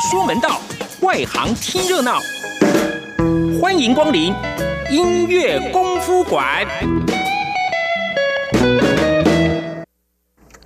说门道，外行听热闹。欢迎光临音乐功夫馆。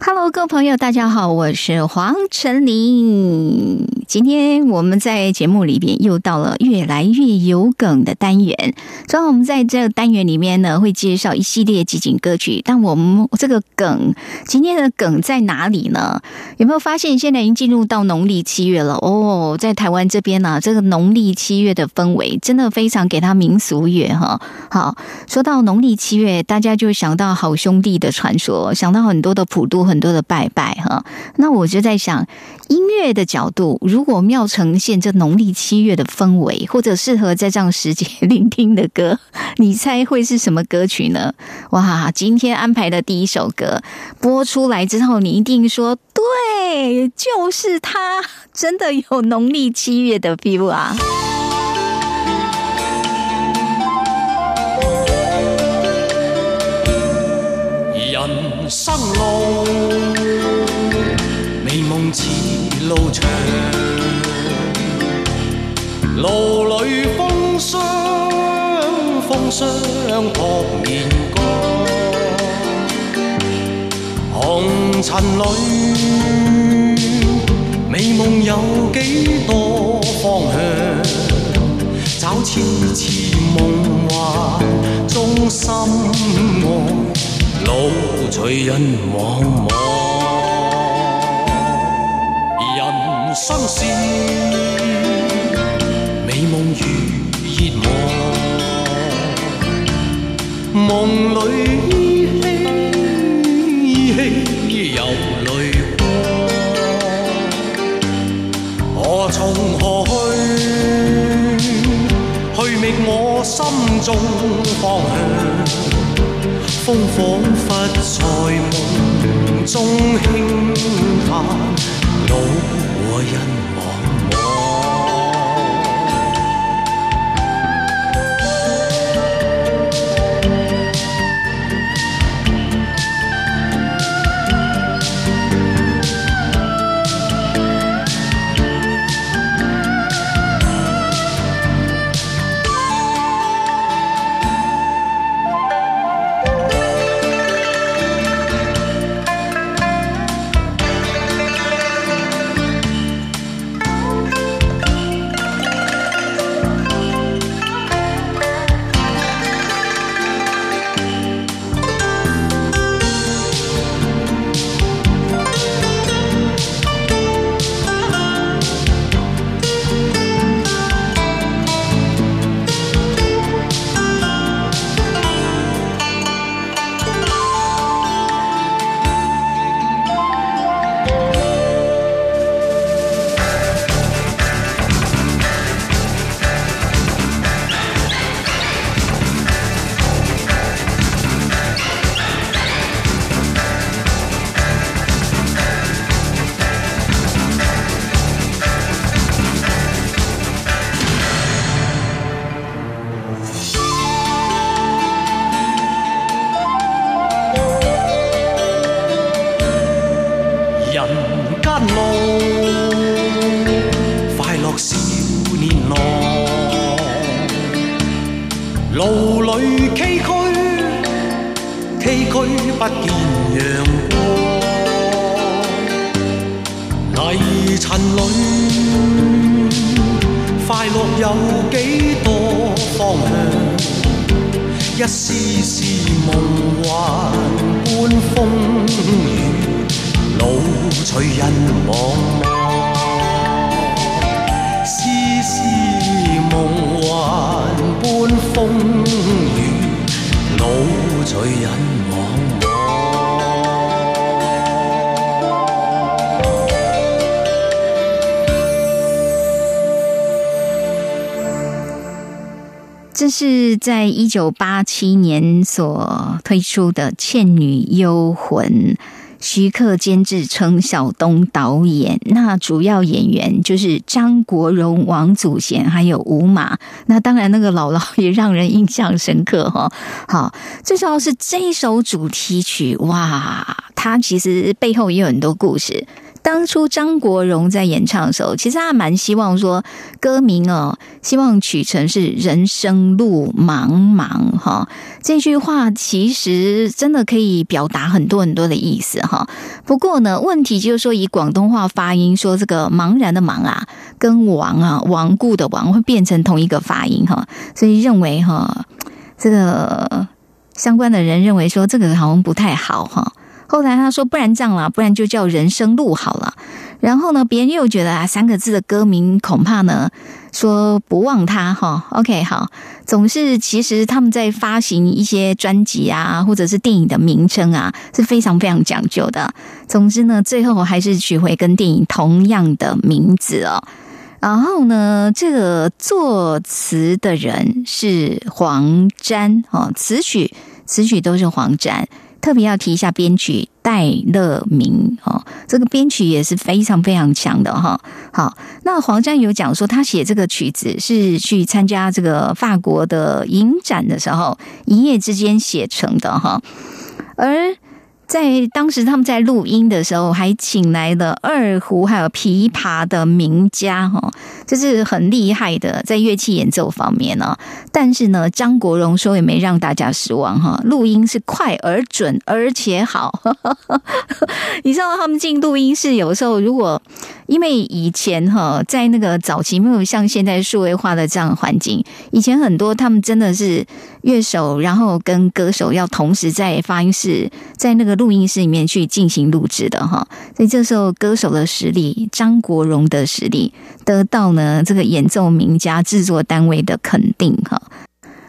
Hello，各位朋友，大家好，我是黄晨林。今天我们在节目里边又到了越来越有梗的单元。所以我们在这个单元里面呢，会介绍一系列集锦歌曲。但我们这个梗，今天的梗在哪里呢？有没有发现现在已经进入到农历七月了？哦，在台湾这边呢，这个农历七月的氛围真的非常给他民俗乐哈。好，说到农历七月，大家就想到好兄弟的传说，想到很多的普渡，很多的拜拜哈。那我就在想，音乐的角度，如果要呈现这农历七月的氛围，或者适合在这样时节 聆听的歌，你猜会是什么歌曲呢？哇，今天安排的第一首歌播出来之后，你一定说对，就是它，真的有农历七月的 feel 啊！人生路，美梦似路长。路里风霜，风霜扑面干。红尘里，美梦有几多方向？找痴痴梦幻中心爱，路随人茫茫。人生是。望，梦里依稀依稀有泪光。我从何去？去觅我心中方向。风仿佛在梦中轻叹，路和人。 这是在一九八七年所推出的《倩女幽魂》，徐克监制，陈晓东导演。那主要演员就是张国荣、王祖贤，还有吴马。那当然，那个姥姥也让人印象深刻哈。好，最重要是这一首主题曲，哇，它其实背后也有很多故事。当初张国荣在演唱的时候，其实他蛮希望说歌名哦，希望取成是“人生路茫茫”哈。这句话其实真的可以表达很多很多的意思哈。不过呢，问题就是说以广东话发音说这个“茫然”的“茫”啊，跟“亡”啊，亡故的“亡”会变成同一个发音哈，所以认为哈，这个相关的人认为说这个好像不太好哈。后来他说：“不然这样了，不然就叫人生路好了。”然后呢，别人又觉得啊，三个字的歌名恐怕呢，说不忘他哈。OK，好，总是其实他们在发行一些专辑啊，或者是电影的名称啊，是非常非常讲究的。总之呢，最后还是取回跟电影同样的名字哦。然后呢，这个作词的人是黄沾哦，词曲词曲都是黄沾。特别要提一下编曲戴乐明哦，这个编曲也是非常非常强的哈。好，那黄沾有讲说，他写这个曲子是去参加这个法国的影展的时候，一夜之间写成的哈，而。在当时他们在录音的时候，还请来了二胡还有琵琶的名家哈，这是很厉害的在乐器演奏方面呢。但是呢，张国荣说也没让大家失望哈，录音是快而准而且好。你知道他们进录音室有时候，如果因为以前哈在那个早期没有像现在数位化的这样环境，以前很多他们真的是乐手，然后跟歌手要同时在发音室在那个。录音室里面去进行录制的哈，所以这时候歌手的实力，张国荣的实力得到呢这个演奏名家制作单位的肯定哈。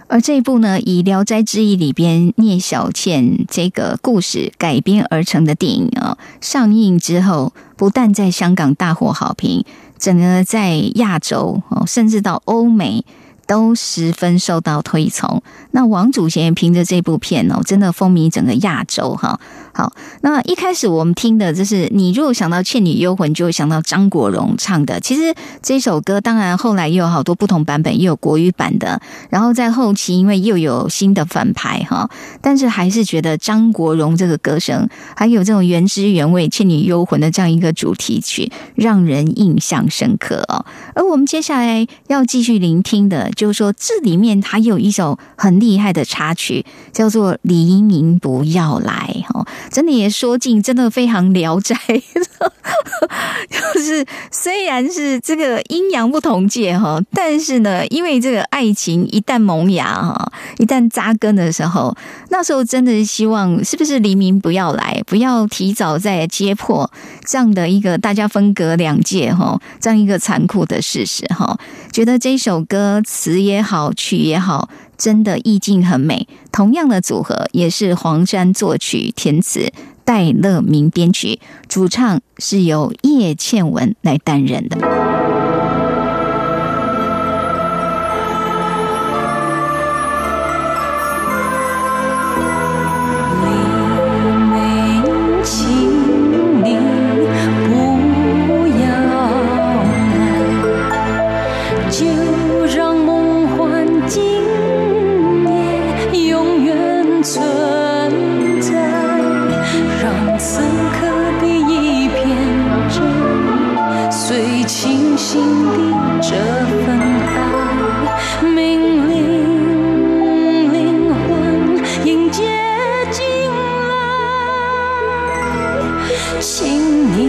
而这一部呢，以《聊斋志异》里边聂小倩这个故事改编而成的电影啊，上映之后不但在香港大获好评，整个在亚洲哦，甚至到欧美。都十分受到推崇。那王祖贤凭着这部片哦，真的风靡整个亚洲哈。好，那一开始我们听的就是你如果想到《倩女幽魂》，就会想到张国荣唱的。其实这首歌当然后来又有好多不同版本，又有国语版的。然后在后期，因为又有新的反派哈，但是还是觉得张国荣这个歌声，还有这种原汁原味《倩女幽魂》的这样一个主题曲，让人印象深刻哦。而我们接下来要继续聆听的。就是说，这里面还有一首很厉害的插曲，叫做《黎明不要来》哦，真的也说尽，真的非常聊斋。就是虽然是这个阴阳不同界哈，但是呢，因为这个爱情一旦萌芽哈，一旦扎根的时候，那时候真的是希望是不是黎明不要来，不要提早在揭破这样的一个大家分隔两界哈，这样一个残酷的事实哈。觉得这首歌词也好，曲也好，真的意境很美。同样的组合也是黄山作曲、填词，戴乐明编曲，主唱是由叶倩文来担任的。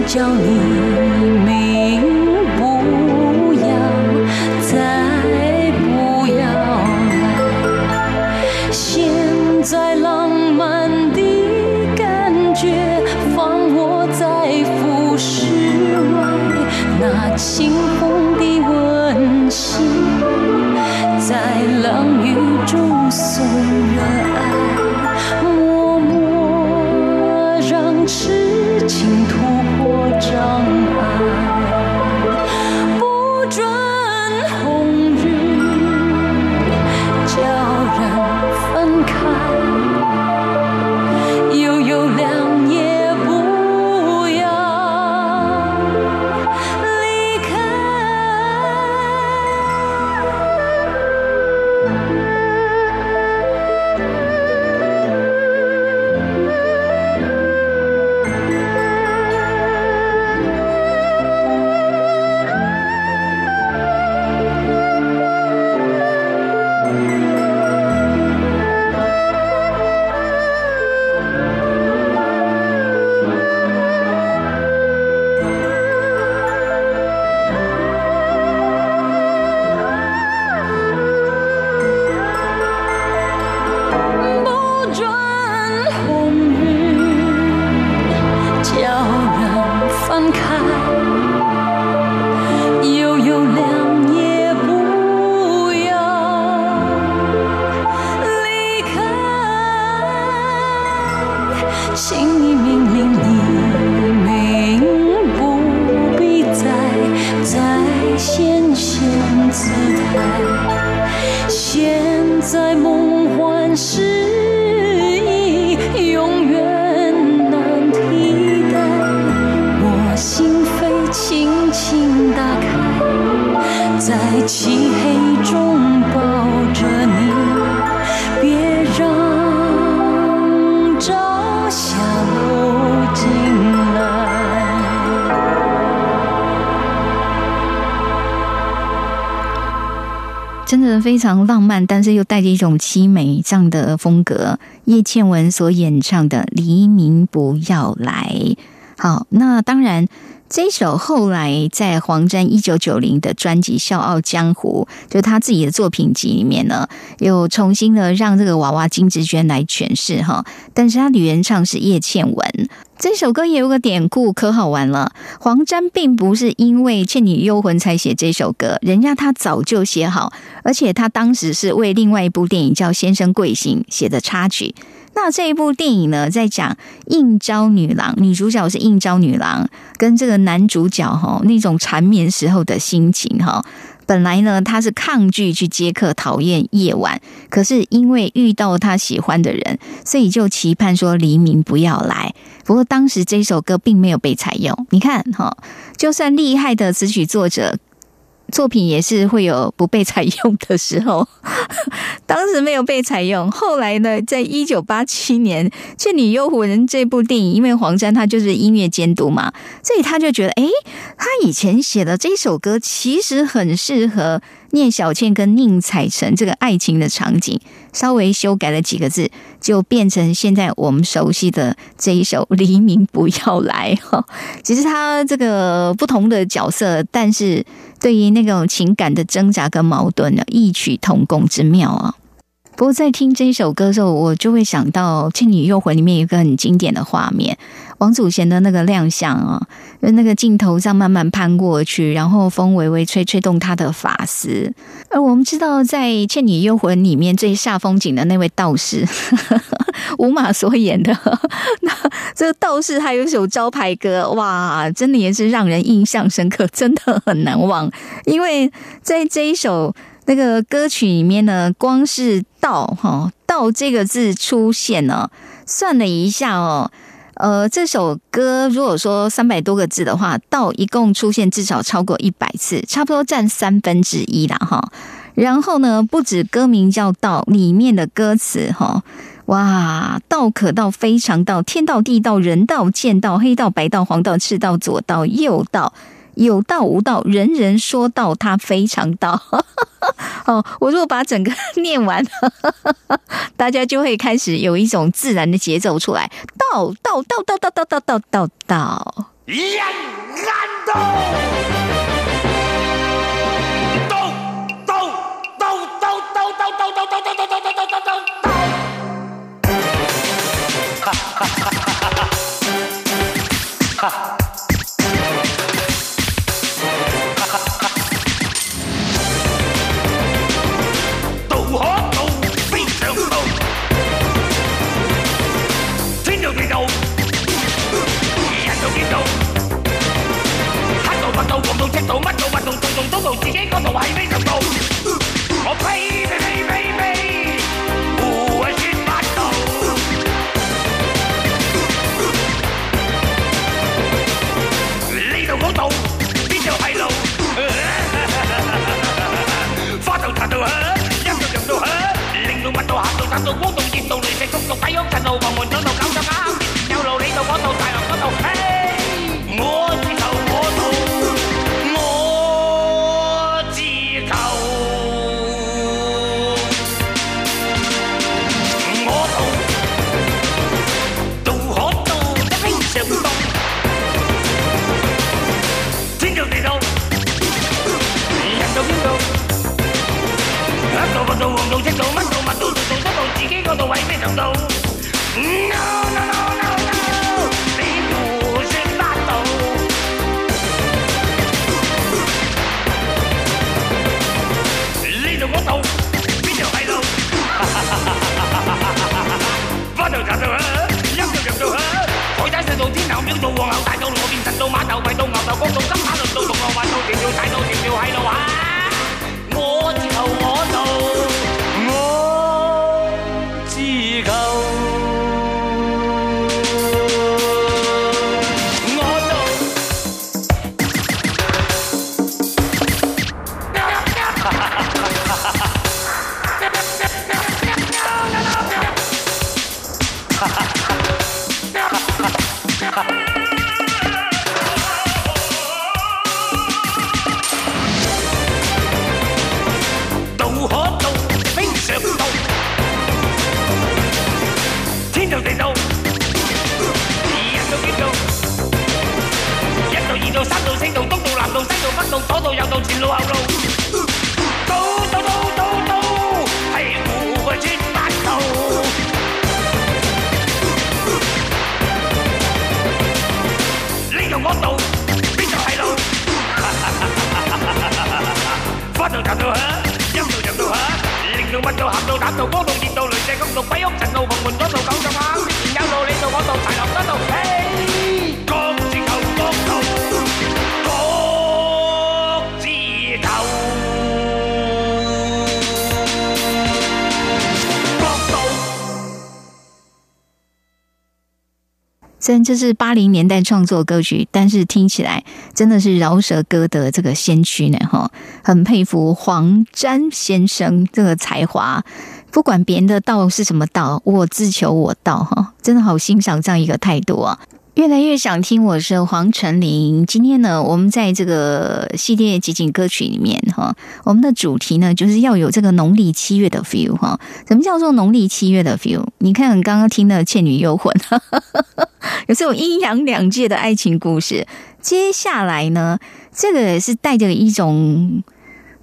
叫你名不要再不要来，现在浪漫的感觉放我在浮世外，那清风的温馨在冷雨中碎。真的非常浪漫，但是又带着一种凄美这样的风格。叶倩文所演唱的《黎明不要来》，好，那当然。这首后来在黄沾一九九零的专辑《笑傲江湖》，就他自己的作品集里面呢，又重新的让这个娃娃金志娟来诠释哈，但是他女原唱是叶倩文。这首歌也有个典故，可好玩了。黄沾并不是因为《倩女幽魂》才写这首歌，人家他早就写好，而且他当时是为另外一部电影叫《先生贵姓》写的插曲。那这一部电影呢，在讲应招女郎，女主角是应招女郎，跟这个男主角哈那种缠绵时候的心情哈。本来呢，他是抗拒去接客，讨厌夜晚，可是因为遇到他喜欢的人，所以就期盼说黎明不要来。不过当时这首歌并没有被采用。你看哈，就算厉害的词曲作者。作品也是会有不被采用的时候，当时没有被采用。后来呢，在一九八七年《倩女幽魂》这部电影，因为黄沾他就是音乐监督嘛，所以他就觉得，诶，他以前写的这首歌其实很适合聂小倩跟宁采臣这个爱情的场景，稍微修改了几个字，就变成现在我们熟悉的这一首《黎明不要来》哈。其实他这个不同的角色，但是。对于那种情感的挣扎跟矛盾呢，异曲同工之妙啊！不过在听这首歌的时候，我就会想到《倩女幽魂》里面一个很经典的画面，王祖贤的那个亮相啊，那个镜头上慢慢攀过去，然后风微微吹，吹动他的发丝。而我们知道，在《倩女幽魂》里面最煞风景的那位道士，吴马所演的，那这个道士还有一首招牌歌，哇，真的也是让人印象深刻，真的很难忘。因为在这一首。那个歌曲里面呢，光是“道”哈“道”这个字出现呢，算了一下哦，呃，这首歌如果说三百多个字的话，“道”一共出现至少超过一百次，差不多占三分之一啦哈。然后呢，不止歌名叫“道”，里面的歌词哈，哇，“道可道，非常道，天道地道，人道剑道，黑道白道黄道赤道左道右道。”有道无道，人人说道，他非常道。哦，我如果把整个念完，大家就会开始有一种自然的节奏出来。道道道道道道道道道道。人安道。道道道道道道道道道道道道道道道。哈哈哈哈哈哈！哈。到乜到乜到，度度都到自己嗰度係咩度到？我呸呸呸呸呸！胡說八道。呢度嗰度邊度係路？花到茶到響，音到陽到響，令到乜到行到達到光到熱到雷石谷到底喐震到黃門嗰度搞到啱，有路呢度嗰度大浪嗰度，到雷射咁到鬼屋塵到紅門嗰度九十啱，之前有路你到嗰度柴落嗰度，嘿，各自求各頭，各自頭，各道。虽然这是八零年代创作歌曲，但是听起来真的是饶舌歌的这个先驱呢，哈，很佩服黄沾先生这个才华。不管别人的道是什么道，我自求我道，哈，真的好欣赏这样一个态度啊！越来越想听，我是黄晨林。今天呢，我们在这个系列集锦歌曲里面哈，我们的主题呢就是要有这个农历七月的 feel 哈。什么叫做农历七月的 feel？你看刚刚听的《倩女幽魂》，有这种阴阳两界的爱情故事。接下来呢，这个是带着一种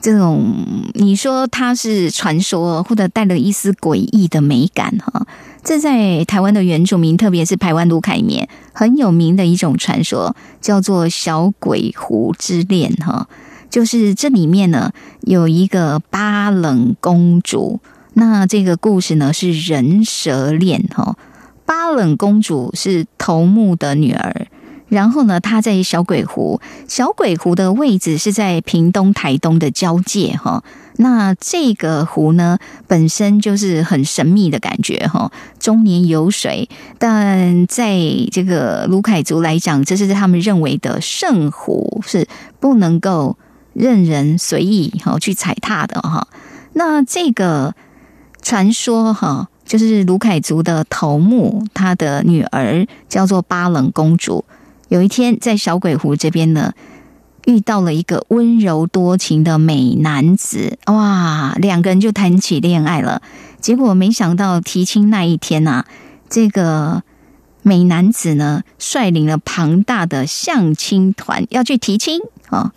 这种你说它是传说，或者带了一丝诡异的美感哈。这在台湾的原住民，特别是台湾卢凯里面很有名的一种传说，叫做小鬼湖之恋哈。就是这里面呢有一个巴冷公主，那这个故事呢是人蛇恋哈。巴冷公主是头目的女儿，然后呢，它在小鬼湖，小鬼湖的位置是在屏东台东的交界哈。那这个湖呢，本身就是很神秘的感觉哈，终年有水，但在这个卢凯族来讲，这是他们认为的圣湖，是不能够任人随意哈去踩踏的哈。那这个传说哈，就是卢凯族的头目，他的女儿叫做巴冷公主，有一天在小鬼湖这边呢。遇到了一个温柔多情的美男子，哇，两个人就谈起恋爱了。结果没想到提亲那一天呐、这个美男子呢率领了庞大的相亲团要去提亲啊、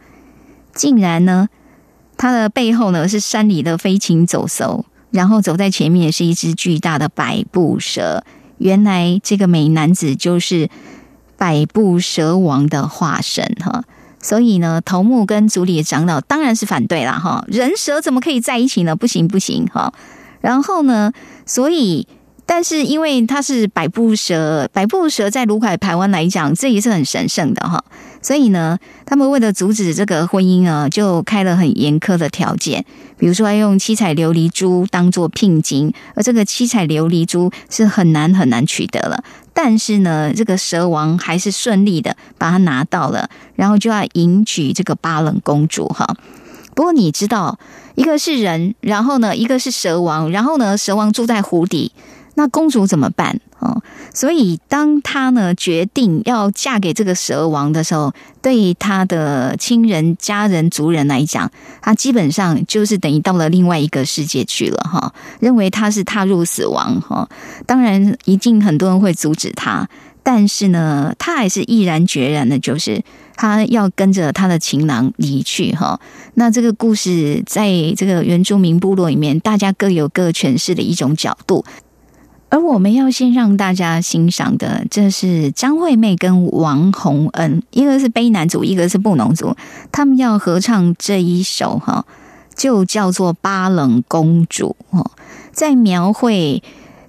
竟然呢，他的背后呢是山里的飞禽走兽，然后走在前面是一只巨大的百步蛇。原来这个美男子就是百步蛇王的化身哈。所以呢，头目跟族里的长老当然是反对啦，哈，人蛇怎么可以在一起呢？不行不行，哈。然后呢，所以，但是因为它是百步蛇，百步蛇在卢凯台湾来讲，这也是很神圣的哈。所以呢，他们为了阻止这个婚姻啊，就开了很严苛的条件，比如说要用七彩琉璃珠当做聘金，而这个七彩琉璃珠是很难很难取得了。但是呢，这个蛇王还是顺利的把它拿到了，然后就要迎娶这个巴冷公主哈。不过你知道，一个是人，然后呢，一个是蛇王，然后呢，蛇王住在湖底，那公主怎么办哦？所以当她呢决定要嫁给这个蛇王的时候，对于她的亲人、家人、族人来讲，她基本上就是等于到了另外一个世界去了哈。认为她是踏入死亡哈。当然，一定很多人会阻止她，但是呢，她还是毅然决然的，就是她要跟着她的情郎离去哈。那这个故事在这个原住民部落里面，大家各有各诠释的一种角度。而我们要先让大家欣赏的，这是张惠妹跟王洪恩，一个是卑南族，一个是布农族，他们要合唱这一首哈，就叫做《巴冷公主》哦，在描绘。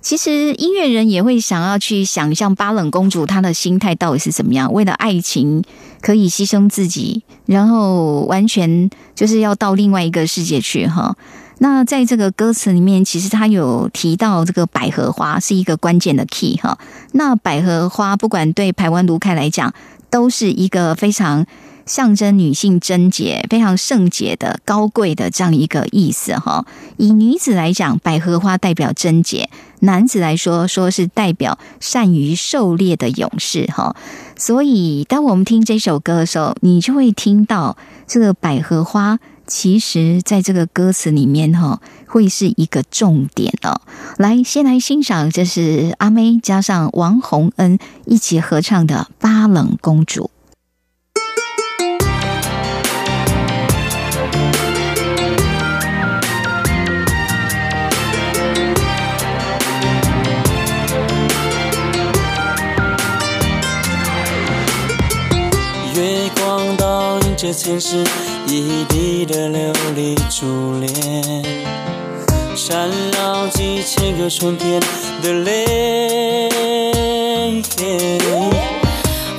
其实音乐人也会想要去想象巴冷公主她的心态到底是怎么样，为了爱情可以牺牲自己，然后完全就是要到另外一个世界去哈。那在这个歌词里面，其实他有提到这个百合花是一个关键的 key 哈。那百合花不管对台湾卢开来讲，都是一个非常象征女性贞洁、非常圣洁的高贵的这样一个意思哈。以女子来讲，百合花代表贞洁；男子来说，说是代表善于狩猎的勇士哈。所以，当我们听这首歌的时候，你就会听到这个百合花。其实，在这个歌词里面，哈，会是一个重点哦。来，先来欣赏，这是阿妹加上王洪恩一起合唱的《巴冷公主》。前世一地的琉璃珠帘，缠绕几千个春天的泪。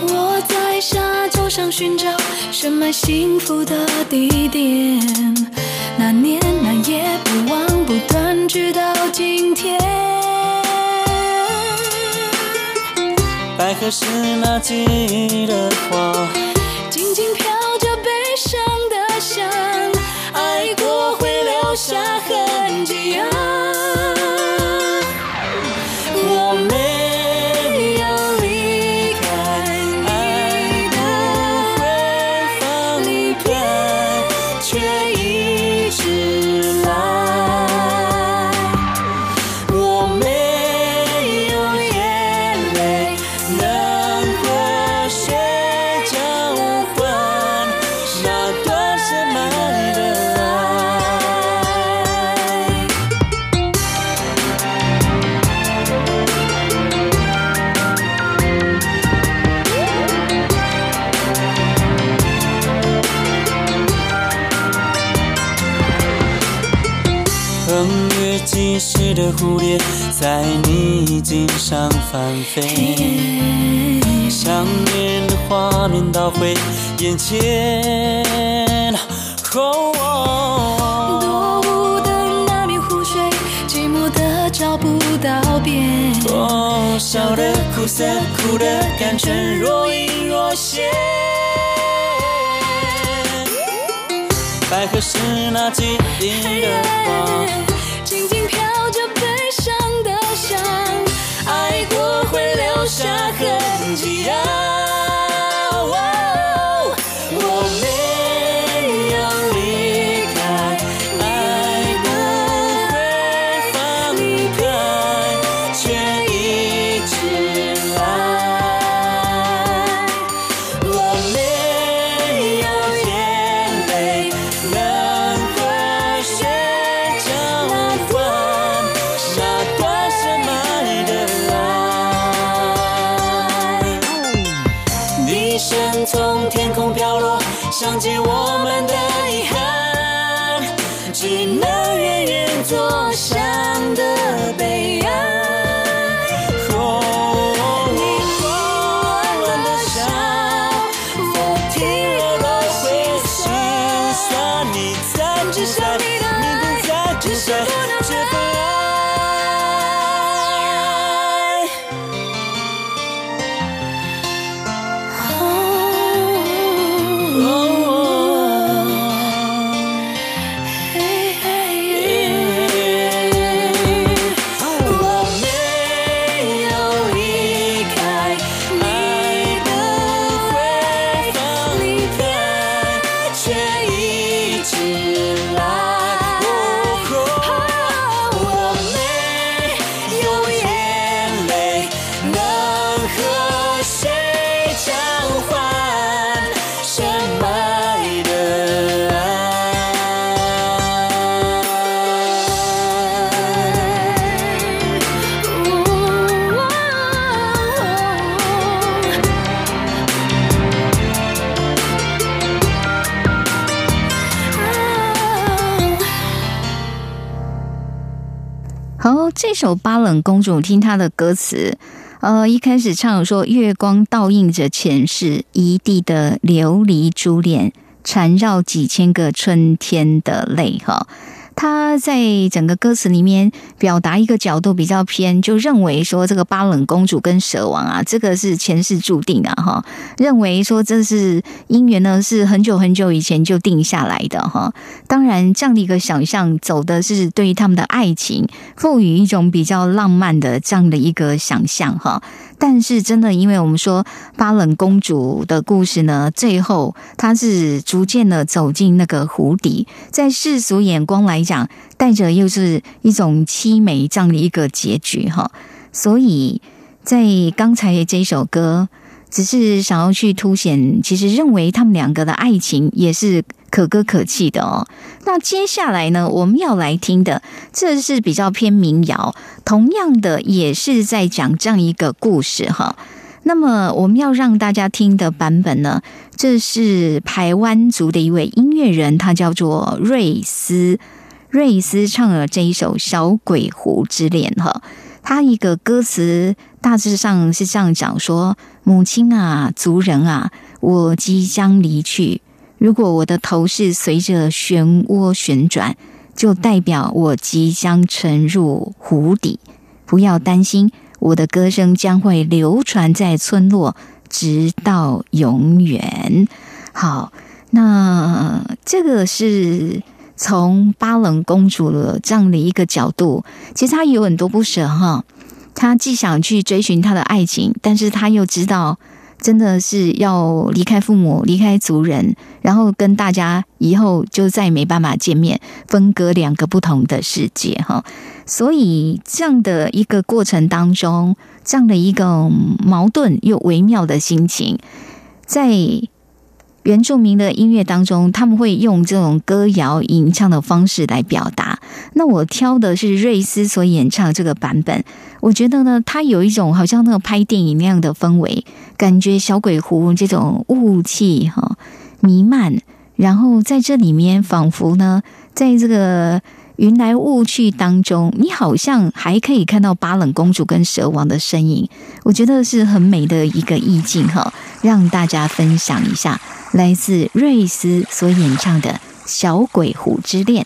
我在沙洲上寻找深埋幸福的地点，那年那夜不忘不断，直到今天。百合是那季的花，飞，想念的画面倒回眼前。哦多雾的那面湖水，寂寞的找不到边。哦，笑的苦涩，苦的感觉，若隐若现。百合是那季地的花。静静飘着悲伤，会留下痕迹啊。首《巴冷公主》，听她的歌词，呃，一开始唱说月光倒映着前世一地的琉璃珠帘，缠绕几千个春天的泪，哈。他在整个歌词里面表达一个角度比较偏，就认为说这个巴冷公主跟蛇王啊，这个是前世注定的哈。认为说这是姻缘呢，是很久很久以前就定下来的哈。当然，这样的一个想象，走的是对于他们的爱情赋予一种比较浪漫的这样的一个想象哈。但是真的，因为我们说巴冷公主的故事呢，最后她是逐渐的走进那个湖底，在世俗眼光来讲，带着又是一种凄美这样的一个结局哈。所以在刚才这首歌，只是想要去凸显，其实认为他们两个的爱情也是可歌可泣的哦。那接下来呢，我们要来听的，这是比较偏民谣，同样的也是在讲这样一个故事哈。那么我们要让大家听的版本呢，这是台湾族的一位音乐人，他叫做瑞斯。瑞斯唱了这一首《小鬼湖之恋》哈，他一个歌词大致上是这样讲说：母亲啊，族人啊，我即将离去。如果我的头是随着漩涡旋转，就代表我即将沉入湖底。不要担心，我的歌声将会流传在村落，直到永远。好，那这个是从巴冷公主的这样的一个角度，其实她有很多不舍哈。她既想去追寻她的爱情，但是她又知道。真的是要离开父母，离开族人，然后跟大家以后就再也没办法见面，分隔两个不同的世界哈。所以这样的一个过程当中，这样的一个矛盾又微妙的心情，在。原住民的音乐当中，他们会用这种歌谣吟唱的方式来表达。那我挑的是瑞斯所演唱这个版本，我觉得呢，它有一种好像那个拍电影那样的氛围，感觉小鬼湖这种雾气哈弥漫，然后在这里面仿佛呢，在这个。云来雾去当中，你好像还可以看到巴冷公主跟蛇王的身影，我觉得是很美的一个意境哈，让大家分享一下，来自瑞斯所演唱的《小鬼湖之恋》。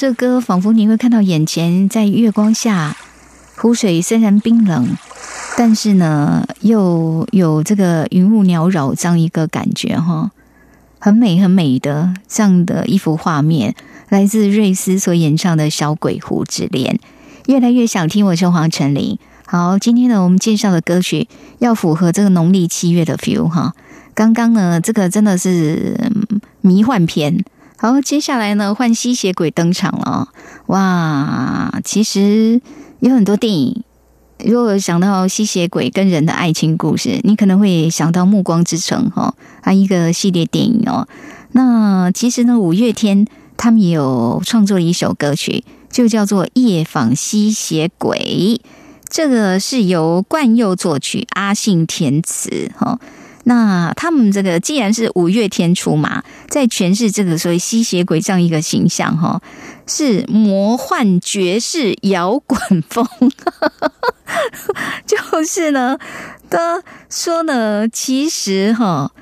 这歌，仿佛你会看到眼前在月光下，湖水虽然冰冷，但是呢，又有这个云雾缭绕这样一个感觉哈，很美很美的这样的一幅画面，来自瑞斯所演唱的《小鬼湖之恋》，越来越想听。我是黄晨林。好，今天呢，我们介绍的歌曲要符合这个农历七月的 feel 哈。刚刚呢，这个真的是迷幻片。好，接下来呢，换吸血鬼登场了。哇，其实有很多电影，如果想到吸血鬼跟人的爱情故事，你可能会想到《暮光之城》哈，啊，一个系列电影哦。那其实呢，五月天他们也有创作了一首歌曲，就叫做《夜访吸血鬼》。这个是由冠佑作曲，阿信填词，哈。那他们这个既然是五月天出马，在诠释这个所谓吸血鬼这样一个形象，哈，是魔幻爵士摇滚风，就是呢，的说呢，其实哈。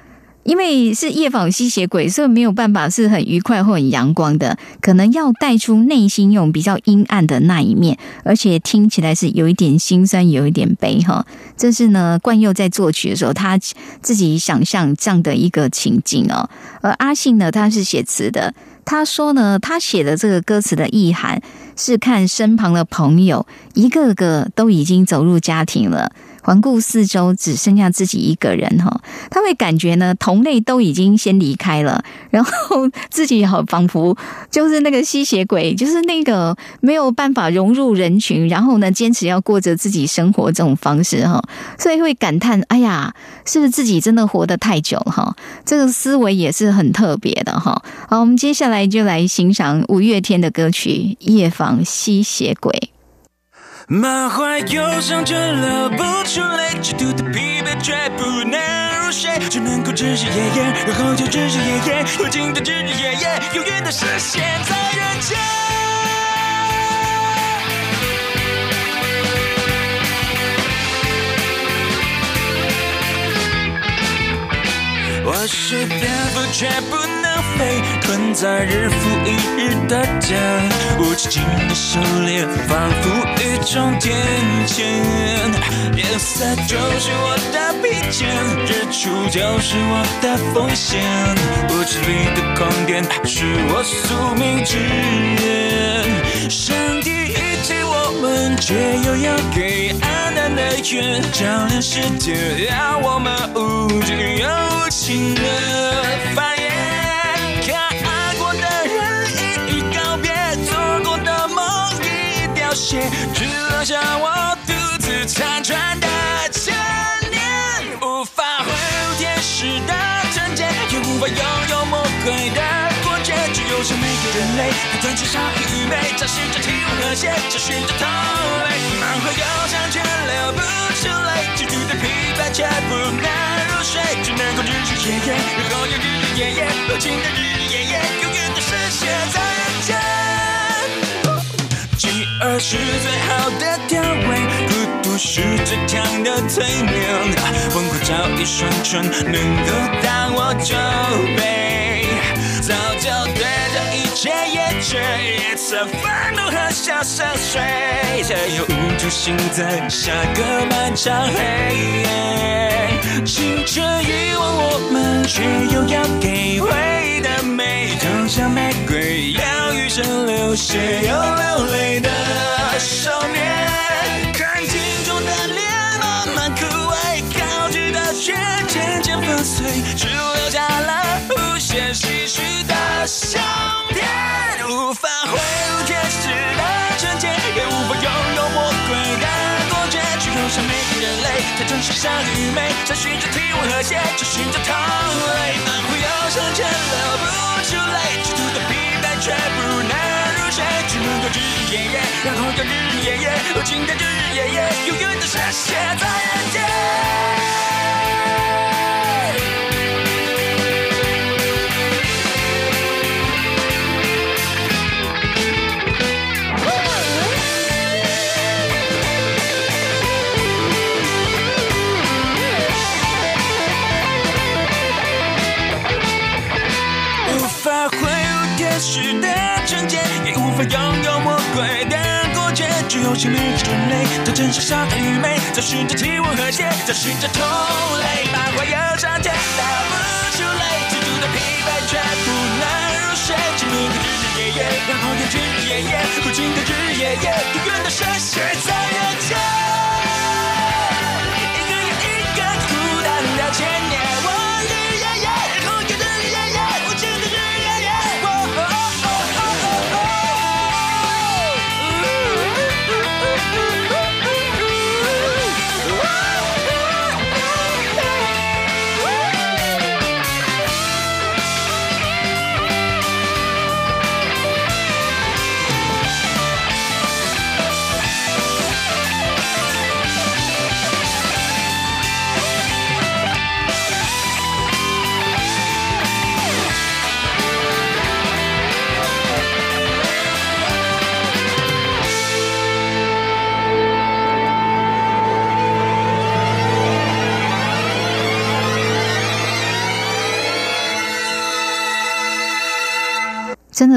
因为是夜访吸血鬼，所以没有办法是很愉快或很阳光的，可能要带出内心用比较阴暗的那一面，而且听起来是有一点心酸，有一点悲哈。这是呢，冠佑在作曲的时候，他自己想象这样的一个情境哦。而阿信呢，他是写词的，他说呢，他写的这个歌词的意涵是看身旁的朋友一个个都已经走入家庭了。环顾四周，只剩下自己一个人哈，他会感觉呢，同类都已经先离开了，然后自己好仿佛就是那个吸血鬼，就是那个没有办法融入人群，然后呢，坚持要过着自己生活这种方式哈，所以会感叹：哎呀，是不是自己真的活得太久哈？这个思维也是很特别的哈。好，我们接下来就来欣赏五月天的歌曲《夜访吸血鬼》。满怀忧伤却流不出泪，极度的疲惫却不能入睡，只能够日日夜夜，然后就日日夜夜，无尽的日日夜夜，永远的实现在人间。我是蝙蝠，却不能飞，困在日复一日的家。无止境的狩猎，仿佛一种天谴。夜色就是我的披肩，日出就是我的风险。屋子里的狂癫是我宿命之眼。上帝遗弃我们，却又要给暗淡的月照亮世界，让我们无惧又无情的只留下我独自残喘的千年。无法挥舞天使的纯洁，也无法拥有魔鬼的。就像每个人类，他专情杀和愚昧，找寻着体温和谐，找寻着同类。满怀忧伤却流不出泪，极度的疲惫却不能入睡，只能够日日夜夜，然后又日日夜夜，无尽的日日夜夜，永远的深陷在是最好的调味，孤独是最强的催眠，疯狂找一双唇能够当我酒杯，早就对。这一切却也曾愤怒和笑深睡，却又无助醒在下个漫长黑夜。青春遗忘我们，却又要给回忆的美，就像玫瑰，要余生流血又流泪的少年。看镜中的脸慢慢枯萎，高举的血渐渐粉碎，只留下了无限唏嘘的笑。无法挥舞天使的纯洁，也无法拥有魔鬼的果决。只有像每个人类，才真实善与美，找寻着体温和谐，找寻着同类。满怀忧伤却流不出泪，极度的疲惫却不能入睡，只能够日日夜夜，然后又日日夜夜，无尽的日日夜夜，永远的深陷在人间。天使的纯洁，也无法拥有魔鬼的果决。只有心灵之泪，在真相下的愚昧，找寻着体温和谐，找寻着同类，满怀忧伤，却打不出泪，极度的疲惫却不能入睡，经历的日日夜夜，然后又日日夜夜，无尽的日日夜夜，永远的深陷在人间。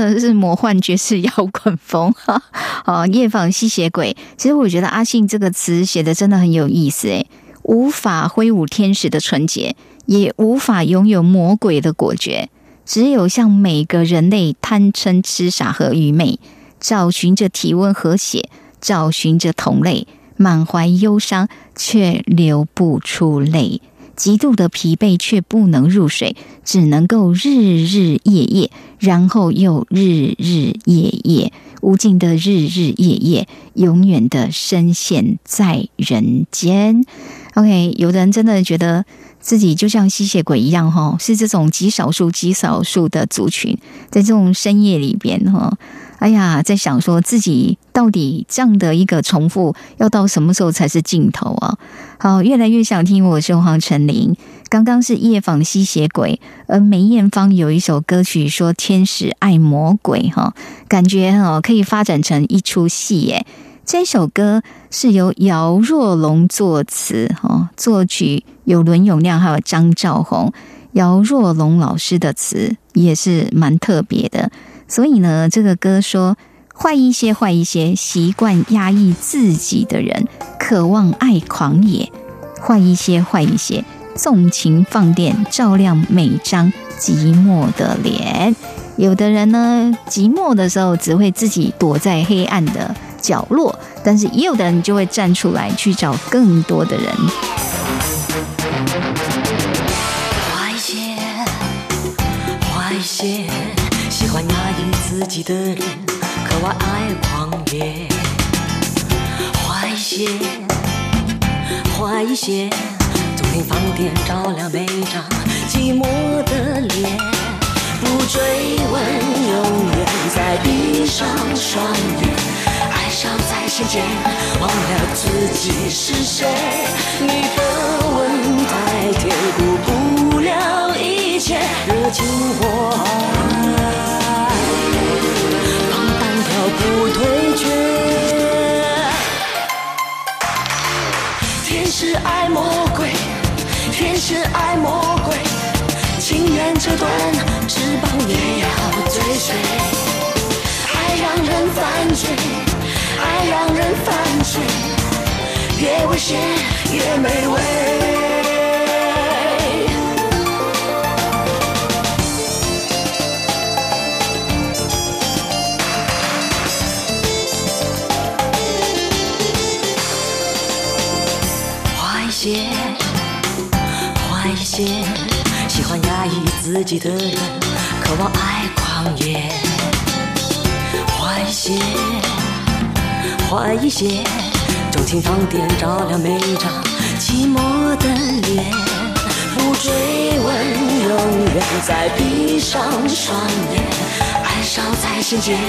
的是魔幻爵士摇滚风哈！哦，夜访吸血鬼，其实我觉得阿信这个词写的真的很有意思诶，无法挥舞天使的纯洁，也无法拥有魔鬼的果决，只有向每个人类贪嗔痴傻和愚昧，找寻着体温和血，找寻着同类，满怀忧伤却流不出泪。极度的疲惫却不能入睡，只能够日日夜夜，然后又日日夜夜，无尽的日日夜夜，永远的深陷在人间。OK，有的人真的觉得自己就像吸血鬼一样，哈，是这种极少数、极少数的族群，在这种深夜里边，哈。哎呀，在想说自己到底这样的一个重复要到什么时候才是尽头啊？好，越来越想听。我是黄成林，刚刚是夜访吸血鬼，而梅艳芳有一首歌曲说天使爱魔鬼，哈，感觉哦可以发展成一出戏耶。这首歌是由姚若龙作词，哈，作曲有伦永亮还有张兆宏，姚若龙老师的词也是蛮特别的。所以呢，这个歌说坏一些，坏一些，习惯压抑自己的人，渴望爱狂野；坏一些，坏一些，纵情放电，照亮每张寂寞的脸。有的人呢，寂寞的时候只会自己躲在黑暗的角落，但是也有的人就会站出来去找更多的人。坏些，坏些，喜欢压抑自己的人，渴望爱狂野。坏些，坏一些，总听放电照亮每张寂寞的脸。不追问，永远在闭上双眼，心间，忘了自己是谁。你的吻太甜，顾不了一切，热情火海，放单挑不退却。天使爱魔鬼，天使爱魔鬼，情愿折断翅膀也要追随。爱让人犯罪，让人犯罪，越危险越美味。坏一些，坏一些，喜欢压抑自己的人，渴望爱狂野。坏一些，快一些，纵情放电照亮每张寂寞的脸。不追问，永远在闭上双眼，爱烧在心间，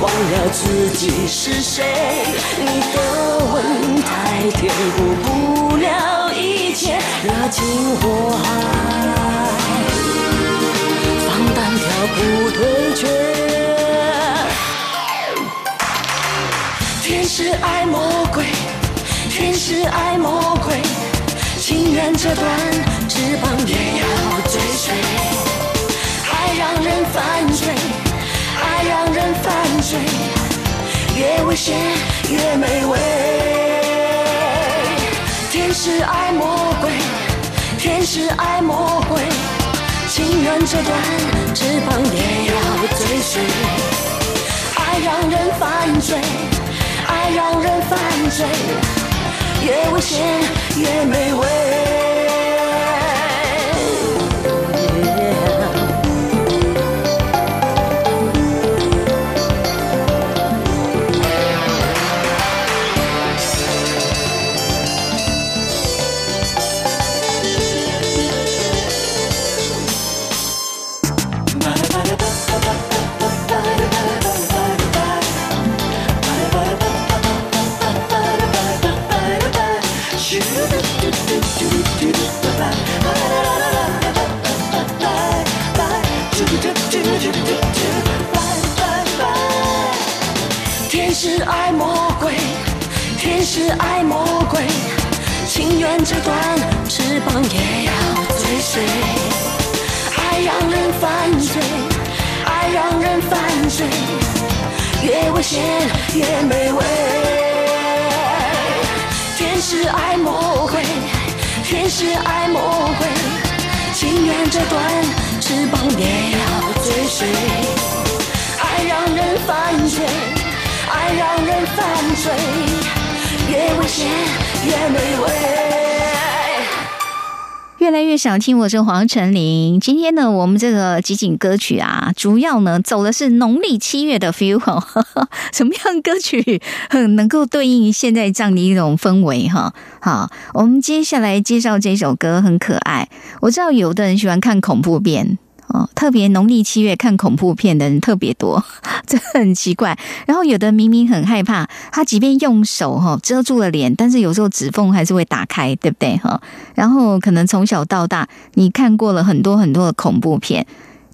忘了自己是谁。你的吻太甜，顾不了一切，热情火海，放单挑不退却。天使爱魔鬼，天使爱魔鬼，情愿折断翅膀也要追随。爱让人犯罪，爱让人犯罪越危险越美味。天使爱魔鬼，天使爱魔鬼，情愿折断翅膀也要追随。爱让人犯罪，让人犯罪，越危险越美味。天使爱魔鬼，天使爱魔鬼，情愿折断翅膀也要追随。爱让人犯罪，爱让人犯罪，越危险越美味。天使爱魔鬼，天使爱魔鬼，情愿折断翅膀也要追随。爱让人犯罪，爱让人犯罪，越危险越美味。越来越想听，我这黄晨林。今天呢，我们这个集锦歌曲啊，主要呢走的是农历七月的 feel 哈，什么样歌曲很 能够对应现在这样的一种氛围哈？好，我们接下来介绍这首歌很可爱。我知道有的人喜欢看恐怖片。哦，特别农历七月看恐怖片的人特别多，这很奇怪。然后有的明明很害怕，他即便用手哈遮住了脸，但是有时候指缝还是会打开，对不对哈？然后可能从小到大，你看过了很多很多的恐怖片。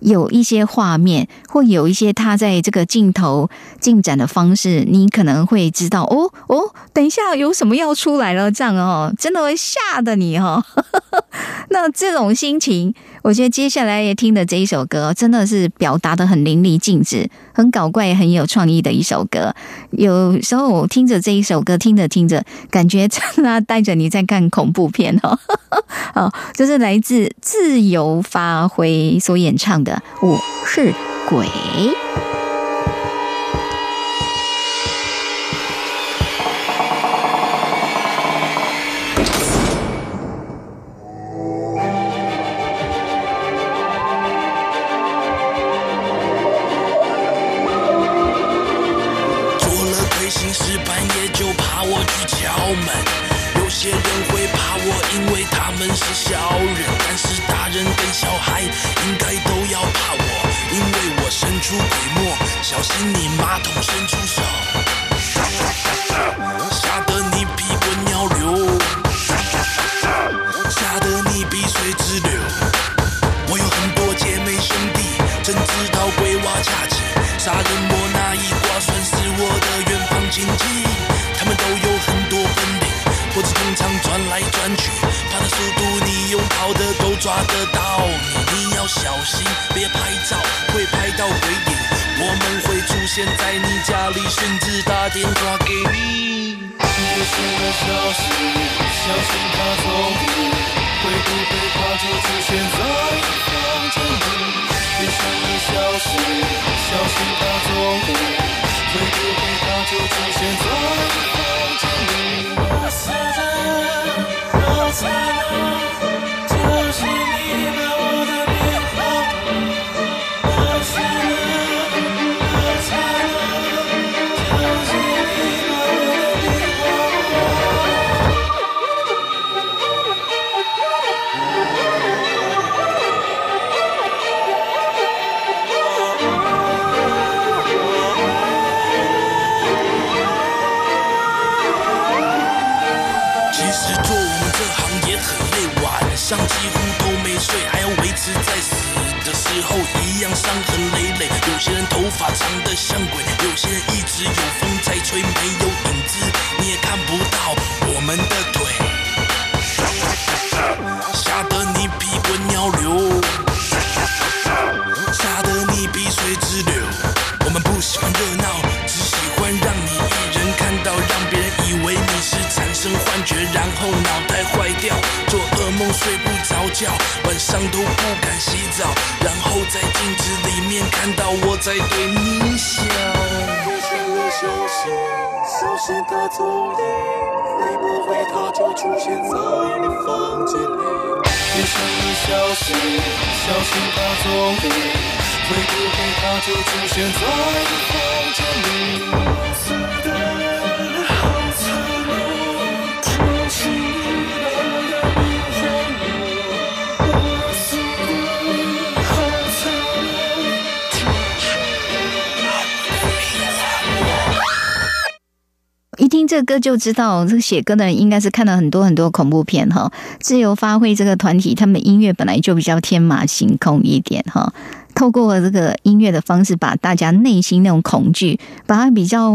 有一些画面，或有一些他在这个镜头进展的方式，你可能会知道哦哦，等一下有什么要出来了，这样哦，真的会吓得你哈、哦。那这种心情，我觉得接下来也听的这一首歌，真的是表达的很淋漓尽致，很搞怪，很有创意的一首歌。有时候我听着这一首歌，听着听着，感觉真的带着你在看恐怖片哦。哦，这是来自自由发挥所演唱的《我是鬼》。小心别拍照，会拍到鬼影，我们会出现在你家里，甚至打电话给你。别现在消息，小心他踪影，会不会他就出现在房间里？别想着消息，小心他踪影，会不会他就出现在房间里？我死的，我猜法藏的像鬼，有些人一直有风在吹，没有影子，你也看不到我们的腿。吓得你屁滚尿流，吓得你鼻水直流。我们不喜欢热闹，只喜欢让你一人看到，让别人以为你是产生幻觉，然后脑袋坏掉，做噩梦睡不着觉，晚上都不敢洗澡。面看到我在对你笑。我想了消息，消失的踪影，会不会它就出现在你房间里？别想了消息，消失的踪影，会不会它就出现在你房间里？听这歌就知道，这个写歌的人应该是看了很多很多恐怖片哈。自由发挥这个团体，他们音乐本来就比较天马行空一点哈。透过这个音乐的方式，把大家内心那种恐惧，把它比较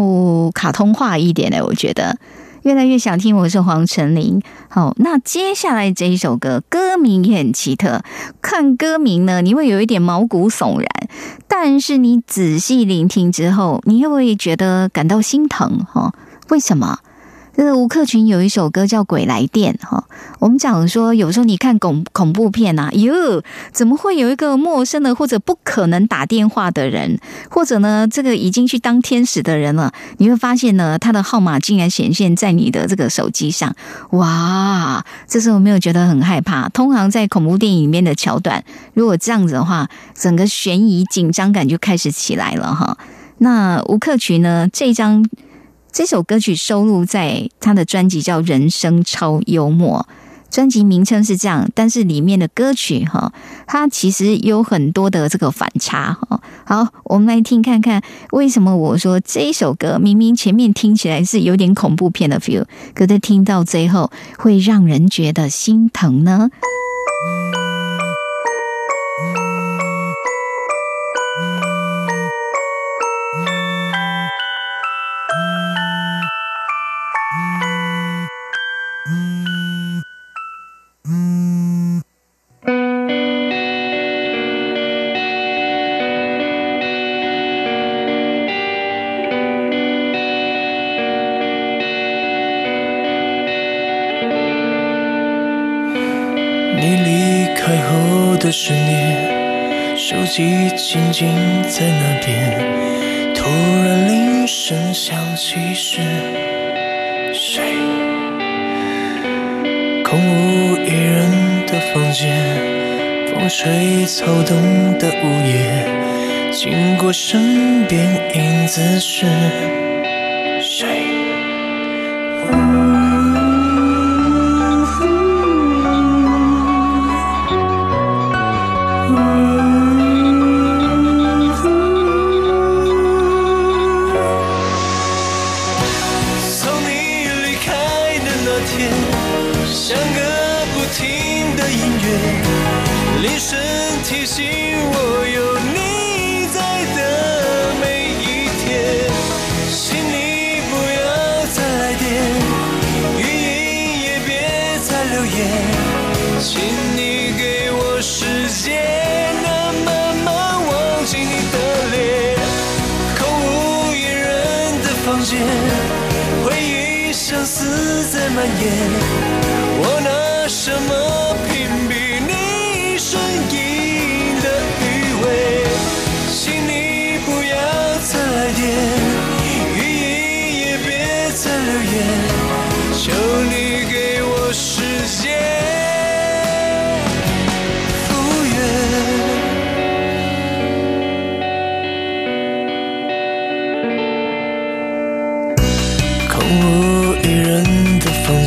卡通化一点呢。我觉得越来越想听。我是黄成林。好，那接下来这一首歌，歌名也很奇特。看歌名呢，你会有一点毛骨悚然，但是你仔细聆听之后，你又会觉得感到心疼哈。为什么？这个吴克群有一首歌叫《鬼来电》哈。我们讲说，有时候你看恐恐怖片啊，哟，怎么会有一个陌生的或者不可能打电话的人，或者呢，这个已经去当天使的人了？你会发现呢，他的号码竟然显现在你的这个手机上。哇，这时候没有觉得很害怕。通常在恐怖电影里面的桥段，如果这样子的话，整个悬疑紧张感就开始起来了哈。那吴克群呢，这张。这首歌曲收录在他的专辑叫《人生超幽默》，专辑名称是这样，但是里面的歌曲哈，它其实有很多的这个反差哈。好，我们来听看看，为什么我说这一首歌明明前面听起来是有点恐怖片的 feel，可是听到最后会让人觉得心疼呢？静在那边，突然铃声响起是谁？空无一人的房间，风吹草动的午夜，经过身边影子是死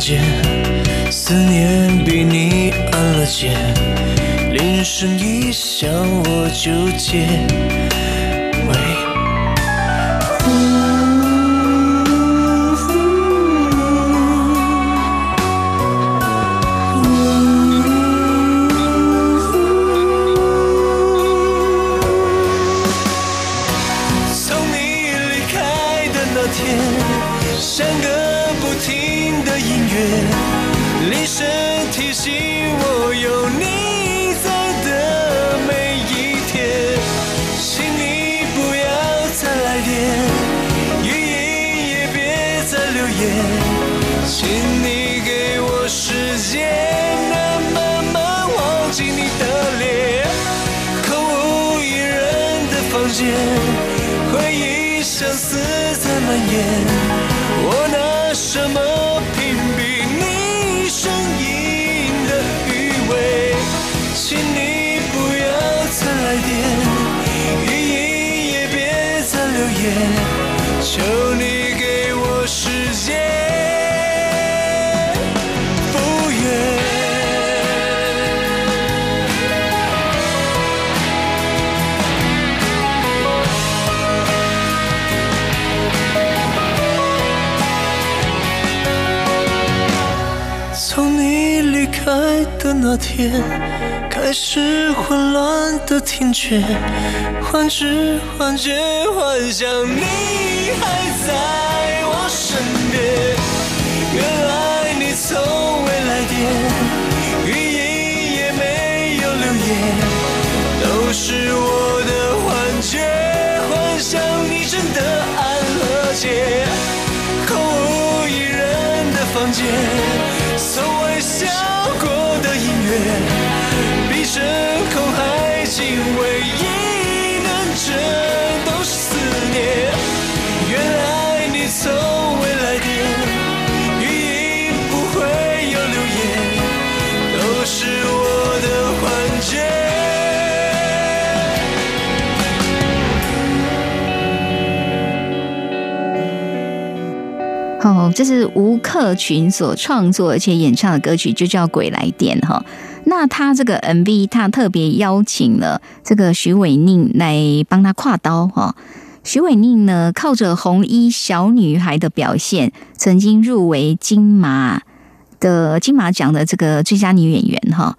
间，思念比你暗了键，铃声一响我就接。那天，开始混乱的听觉，幻知幻觉，幻想你还在我身边。原来你从未来电，语音也没有留言，都是我的幻觉，幻想你真的安和街，空无一人的房间，从未想过好，这是吴克群所创作而且演唱的歌曲，就叫《鬼来电》哈。那他这个 MV，他特别邀请了这个徐伟宁来帮他挎刀哈。徐伟宁呢，靠着红衣小女孩的表现，曾经入围金马的金马奖的这个最佳女演员哈。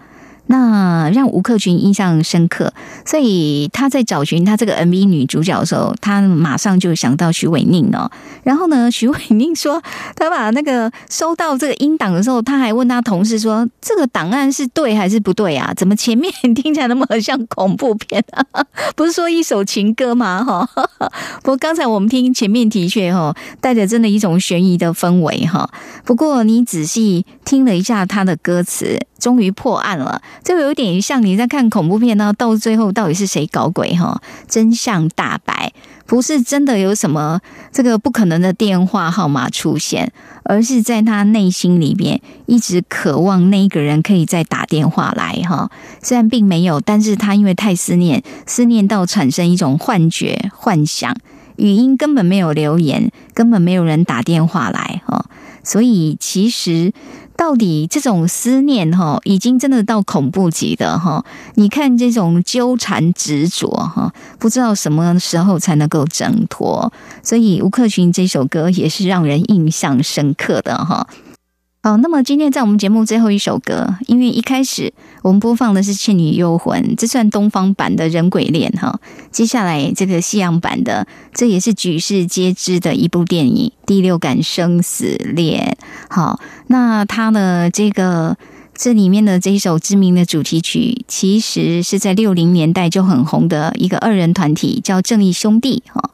那让吴克群印象深刻，所以他在找寻他这个 MV 女主角的时候，他马上就想到徐伟宁哦。然后呢，徐伟宁说，他把那个收到这个音档的时候，他还问他同事说：“这个档案是对还是不对啊？怎么前面听起来那么像恐怖片啊？不是说一首情歌吗？哈，不过刚才我们听前面的确哈，带着真的一种悬疑的氛围哈。不过你仔细听了一下他的歌词。终于破案了，这个有点像你在看恐怖片呢，到最后到底是谁搞鬼哈？真相大白，不是真的有什么这个不可能的电话号码出现，而是在他内心里边一直渴望那一个人可以再打电话来哈。虽然并没有，但是他因为太思念，思念到产生一种幻觉、幻想，语音根本没有留言，根本没有人打电话来哈，所以其实。到底这种思念哈，已经真的到恐怖级的哈。你看这种纠缠执着哈，不知道什么时候才能够挣脱。所以吴克群这首歌也是让人印象深刻的哈。好，那么今天在我们节目最后一首歌，因为一开始我们播放的是《倩女幽魂》，这算东方版的人鬼恋哈。接下来这个西洋版的，这也是举世皆知的一部电影《第六感生死恋》。好，那它的这个这里面的这一首知名的主题曲，其实是在六零年代就很红的一个二人团体，叫正义兄弟哈。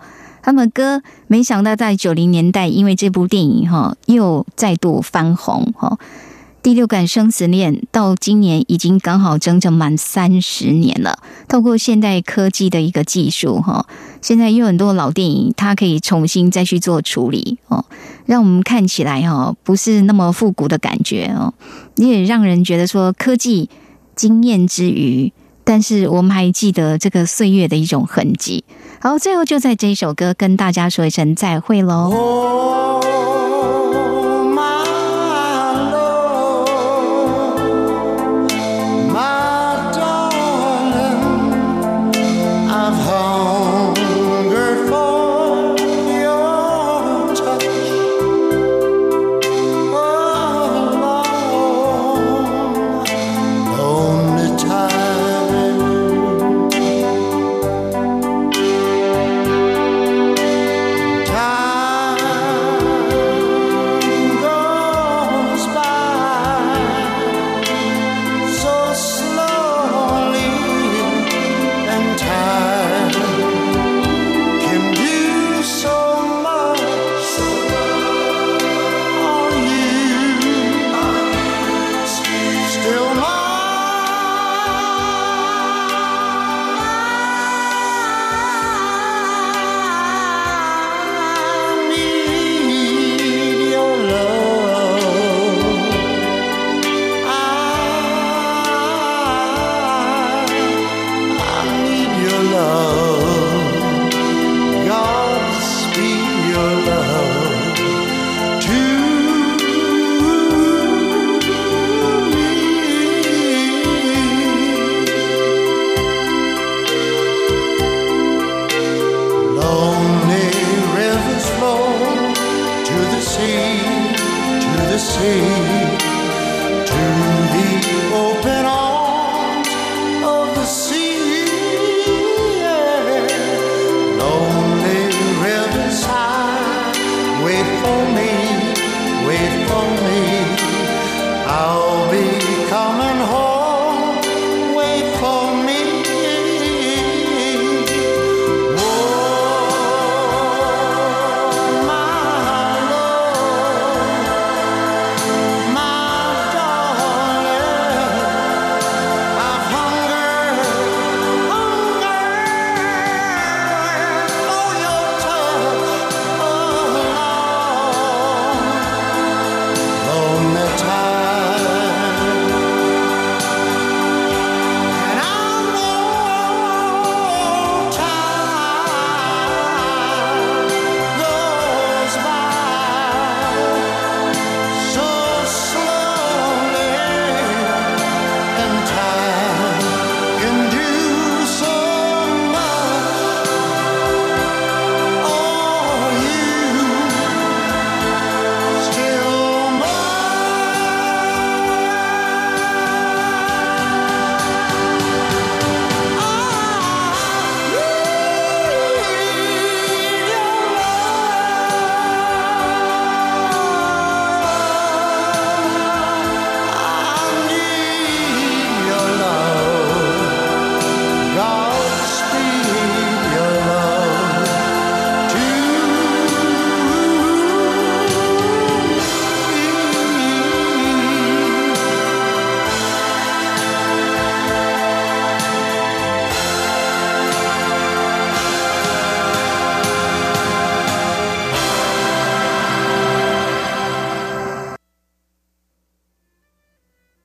他们歌没想到在九零年代，因为这部电影哈，又再度翻红哈。第六感生死恋到今年已经刚好整整满三十年了。透过现代科技的一个技术哈，现在有很多老电影，它可以重新再去做处理哦，让我们看起来哈不是那么复古的感觉哦，也让人觉得说科技惊艳之余，但是我们还记得这个岁月的一种痕迹。好，最后就在这一首歌跟大家说一声再会喽。